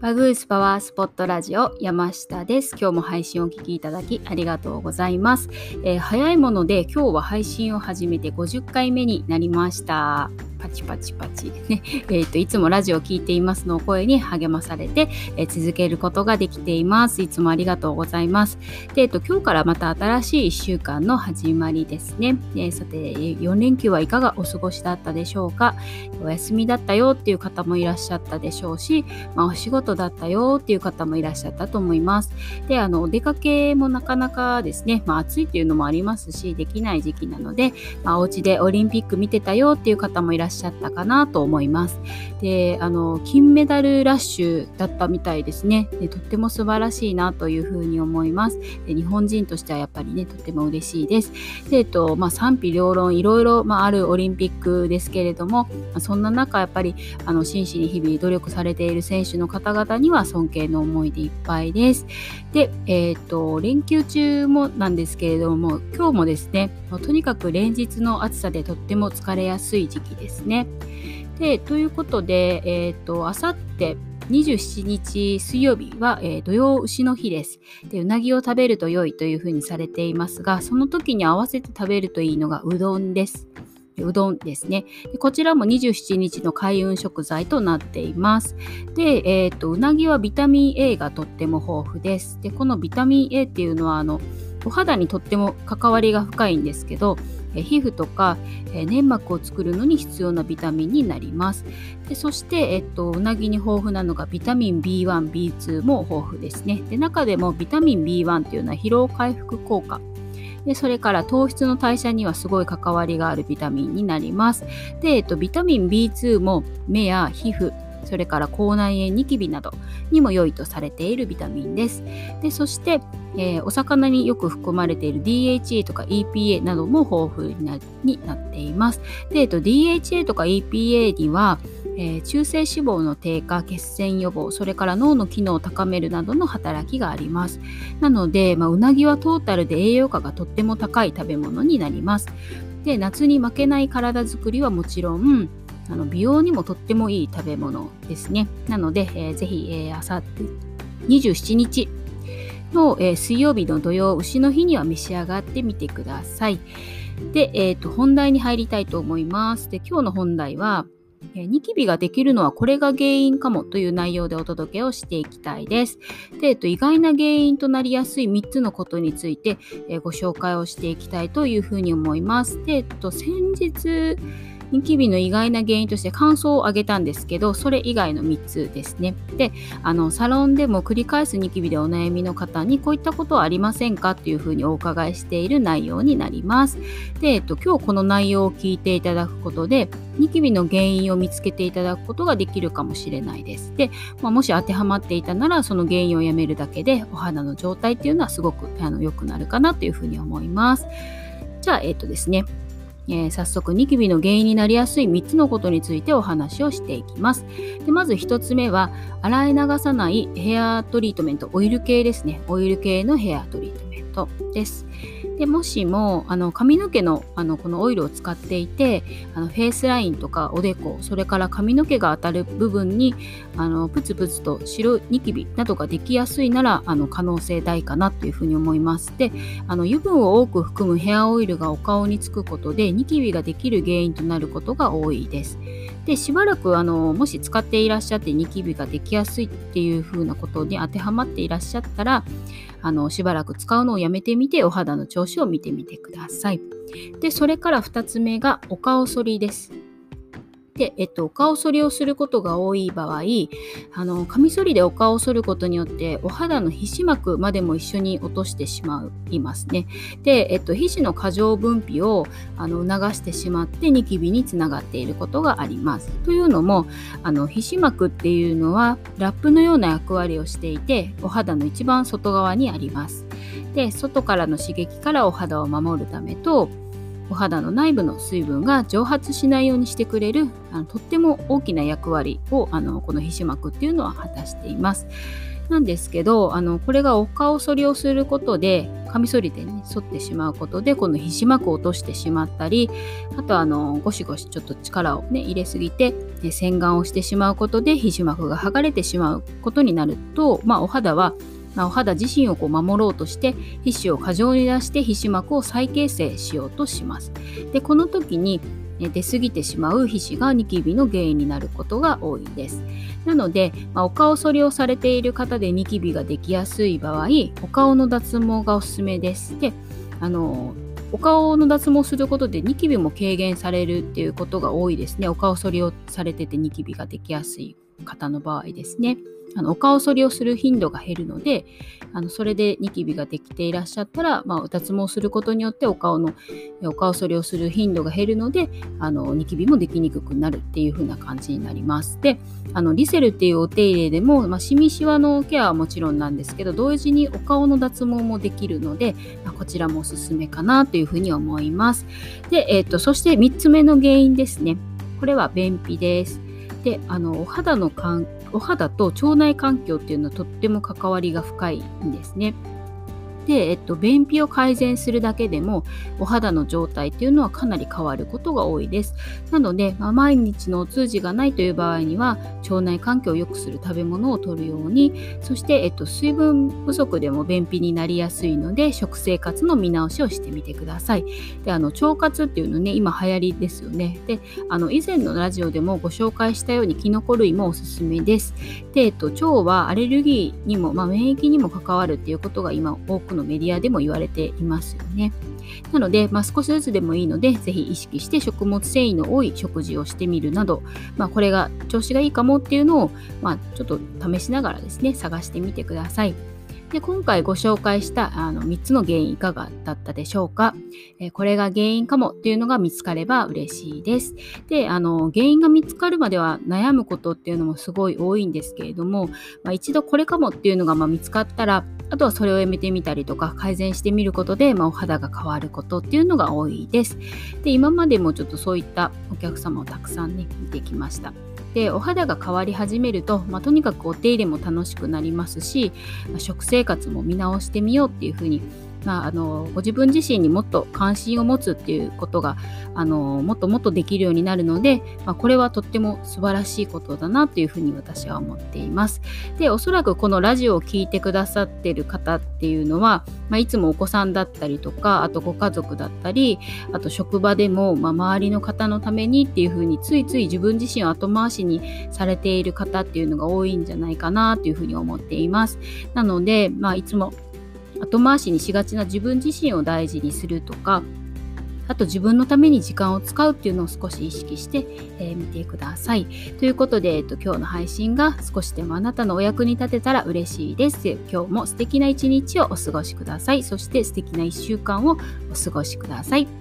バグースパワースポットラジオ山下です。今日も配信をお聴きいただきありがとうございます。えー、早いもので今日は配信を始めて50回目になりました。パチパチパチ。ね、え、ー、と、いつもラジオを聴いていますの声に励まされて、えー、続けることができています。いつもありがとうございます。で、え、ー、と、今日からまた新しい1週間の始まりですね。えさて、4連休はいかがお過ごしだったでしょうか？お休みだったよっていう方もいらっしゃったでしょうし、まあ、お仕事だったよっていう方もいらっしゃったと思います。で、あの、お出かけもなかなかですね、まあ、暑いっていうのもありますし、できない時期なので、まあ、お家でオリンピック見てたよっていう方もいらっしゃったっしゃったかなと思います。で、あの、金メダルラッシュだったみたいですね。でとっても素晴らしいなというふうに思います。で日本人としてはやっぱりね、とっても嬉しいです。で、えっと、まあ、賛否両論、いろいろ、まあ、あるオリンピックですけれども、まあ、そんな中、やっぱり、あの、真摯に日々努力されている選手の方々には尊敬の思いでいっぱいです。で、えっと、連休中もなんですけれども、今日もですね、とにかく連日の暑さでとっても疲れやすい時期ですね。でということで、えっ、ー、と、あさって27日水曜日は、えー、土曜牛の日ですで。うなぎを食べると良いというふうにされていますが、その時に合わせて食べるといいのがうどんです。うどんですね。でこちらも27日の開運食材となっています。で、えーと、うなぎはビタミン A がとっても豊富です。で、このビタミン A っていうのはあのお肌にとっても関わりが深いんですけど、皮膚とか、え粘膜を作るのに必要なビタミンになります。でそして、えっと、うなぎに豊富なのがビタミン B1、B2 も豊富ですね。で中でもビタミン B1 というのは疲労回復効果。でそれから糖質の代謝にはすごい関わりがあるビタミンになります。で、えっと、ビタミン B2 も目や皮膚、それから口内炎ニキビなどにも良いとされているビタミンです。でそして、えー、お魚によく含まれている DHA とか EPA なども豊富になになっています。で、えっと、DHA とか EPA にはえー、中性脂肪の低下、血栓予防、それから脳の機能を高めるなどの働きがあります。なので、まあ、うなぎはトータルで栄養価がとっても高い食べ物になります。で夏に負けない体づくりはもちろんあの美容にもとってもいい食べ物ですね。なので、えー、ぜひ、えー、あさって27日の、えー、水曜日の土曜牛の日には召し上がってみてください。で、えーと、本題に入りたいと思います。で今日の本題は、え、ニキビができるのはこれが原因かもという内容でお届けをしていきたいです。で、えーと、意外な原因となりやすい3つのことについて、え、ご紹介をしていきたいというふうに思います。で、えーと先日ニキビの意外な原因として乾燥を挙げたんですけど、それ以外の3つですね。で、あの、サロンでも繰り返すニキビでお悩みの方にこういったことはありませんかというふうにお伺いしている内容になります。で、えっと、今日この内容を聞いていただくことで、ニキビの原因を見つけていただくことができるかもしれないです。で、まあ、もし当てはまっていたなら、その原因をやめるだけで、お肌の状態っていうのはすごくあの良くなるかなというふうに思います。じゃあ、えっとですね、えー、早速ニキビの原因になりやすい3つのことについてお話をしていきます。でまず1つ目は洗い流さないヘアトリートメントオイル系ですね。オイル系のヘアトリートメントです。でもしもあの髪の毛のあのこのオイルを使っていてあのフェイスラインとかおでこそれから髪の毛が当たる部分にあのプツプツと白ニキビなどができやすいならあの可能性大かなというふうに思います。であの油分を多く含むヘアオイルがお顔につくことでニキビができる原因となることが多いです。でしばらくあのもし使っていらっしゃってニキビができやすいっていう風なことに当てはまっていらっしゃったらあのしばらく使うのをやめてみてお肌の調子を見てみてください。でそれから2つ目がお顔剃りです。で、えっと、お顔剃りをすることが多い場合、あの、カミソリでお顔を剃ることによって、お肌の皮脂膜までも一緒に落としてしまいますね。で、えっと、皮脂の過剰分泌をあの促してしまって、ニキビにつながっていることがあります。というのも、あの、皮脂膜っていうのは、ラップのような役割をしていて、お肌の一番外側にあります。で、外からの刺激からお肌を守るためと、お肌の内部の水分が蒸発しないようにしてくれるあのとっても大きな役割をあのこの皮脂膜っていうのは果たしています。なんですけどあのこれがお顔剃りをすることでカミソリでね剃ってしまうことでこの皮脂膜を落としてしまったりあとあのゴシゴシちょっと力をね入れすぎて、ね、洗顔をしてしまうことで皮脂膜が剥がれてしまうことになると、まあ、お肌はまあ、お肌自身をこう守ろうとして皮脂を過剰に出して皮脂膜を再形成しようとします。でこの時に出過ぎてしまう皮脂がニキビの原因になることが多いです。なので、まあ、お顔剃りをされている方でニキビができやすい場合、お顔の脱毛がおすすめです。で、あのお顔の脱毛することでニキビも軽減されるっていうことが多いですね。お顔剃りをされててニキビができやすい方の場合ですね。あのお顔剃りをする頻度が減るのであのそれでニキビができていらっしゃったら、まあ、脱毛することによってお顔のお顔剃りをする頻度が減るのであのニキビもできにくくなるっていう風な感じになります。であのリセルっていうお手入れでも、まあ、シミシワのケアはもちろんなんですけど同時にお顔の脱毛もできるので、まあ、こちらもおすすめかなというふうに思います。で、えーと、とそして3つ目の原因ですね。これは便秘です。であのお肌のかんお肌と腸内環境っていうのはとっても関わりが深いんですね。で、えっと、便秘を改善するだけでもお肌の状態っていうのはかなり変わることが多いです。なので、まあ、毎日のお通じがないという場合には腸内環境を良くする食べ物をとるようにそして、えっと、水分不足でも便秘になりやすいので食生活の見直しをしてみてください。であの腸活っていうのね今流行りですよね。であの以前のラジオでもご紹介したようにキノコ類もおすすめです。で、えっと、腸はアレルギーにも、まあ、免疫にも関わるっていうことが今多くののメディアでも言われていますよね。なので、まあ、少しずつでもいいので、ぜひ意識して食物繊維の多い食事をしてみるなど、まあ、これが調子がいいかもっていうのを、まあ、ちょっと試しながらですね、探してみてください。で今回ご紹介したあの3つの原因いかがだったでしょうか、えー、これが原因かもっていうのが見つかれば嬉しいです。であの原因が見つかるまでは悩むことっていうのもすごい多いんですけれども、まあ、一度これかもっていうのがま見つかったらあとはそれをやめてみたりとか改善してみることで、まあ、お肌が変わることっていうのが多いです。で今までもちょっとそういったお客様をたくさんね見てきました。でお肌が変わり始めると、まあ、とにかくお手入れも楽しくなりますし、ま、食生活も見直してみようっていうふうにまあ、あのご自分自身にもっと関心を持つっていうことがあのもっともっとできるようになるので、まあ、これはとっても素晴らしいことだなというふうに私は思っています。でおそらくこのラジオを聴いてくださってる方っていうのは、まあ、いつもお子さんだったりとかあとご家族だったりあと職場でも、まあ、周りの方のためにっていうふうについつい自分自身を後回しにされている方っていうのが多いんじゃないかなというふうに思っています。なので、まあ、いつも後回しにしがちな自分自身を大事にするとかあと自分のために時間を使うっていうのを少し意識して、えー、見てください。ということで、えっと、今日の配信が少しでもあなたのお役に立てたら嬉しいです。今日も素敵な一日をお過ごしください。そして素敵な一週間をお過ごしください。